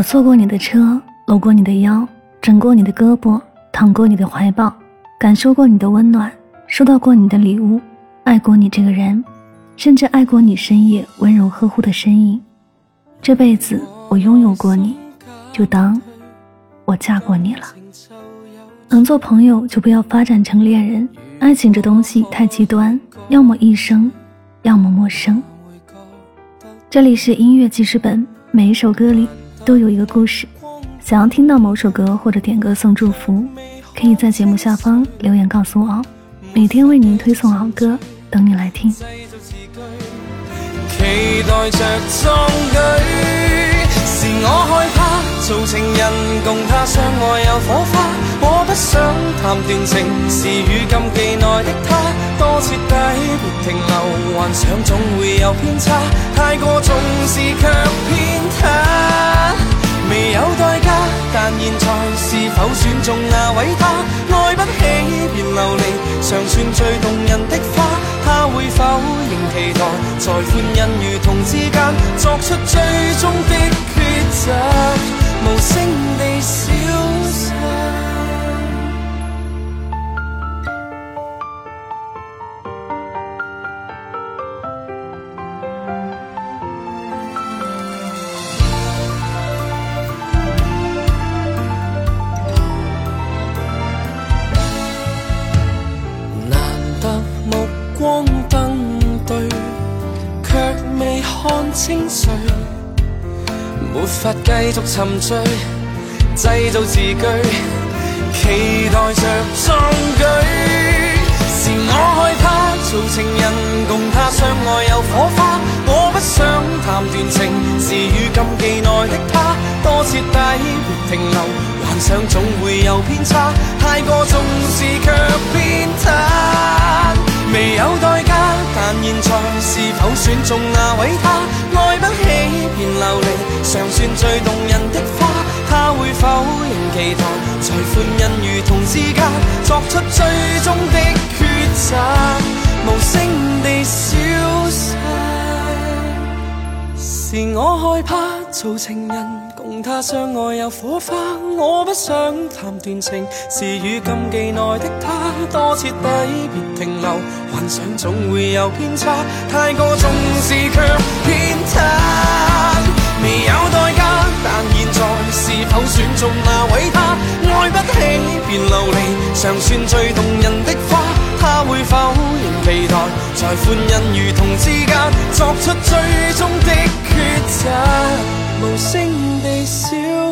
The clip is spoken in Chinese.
我坐过你的车，搂过你的腰，枕过你的胳膊，躺过你的怀抱，感受过你的温暖，收到过你的礼物，爱过你这个人，甚至爱过你深夜温柔呵护的身影。这辈子我拥有过你，就当我嫁过你了。能做朋友就不要发展成恋人，爱情这东西太极端，要么一生，要么陌生。这里是音乐记事本，每一首歌里都有一个故事。想要听到某首歌或者点歌送祝福，可以在节目下方留言告诉我哦。每天为您推送好歌，等你来听。期待着壮举，是我害怕做情人，共他相爱有火花。我不想谈断情，是与禁忌内的他多彻底，别停留，幻想总会有偏差。太过重视却偏袒，有代价，但现在是否选中那位他？爱不起便流离，尚算最动人的花，他会否仍期待？在欢欣与痛之间，作出最终的清谁，没法继续沉醉，制造字句，期待着壮举。是我害怕做情人，共他相爱有火花。我不想谈断情，是与禁忌内的他多彻底，别停留，幻想总会有偏差，太过重视却偏袒。未有代价，但现在是否选中那位最动人的花。他会否仍期待，在欢欣与痛之间，作出最终的抉择，无声地消失。是我害怕做情人。共他相爱有火花，我不想谈断情，是与禁忌内的他多彻底，别停留，幻想总会有偏差，太过重视却偏袒，未有，但现在是否选中那位他？爱不起便流离尚算最动人的花。他会否仍期待在欢欣如同之间作出最终的抉择？无声地笑。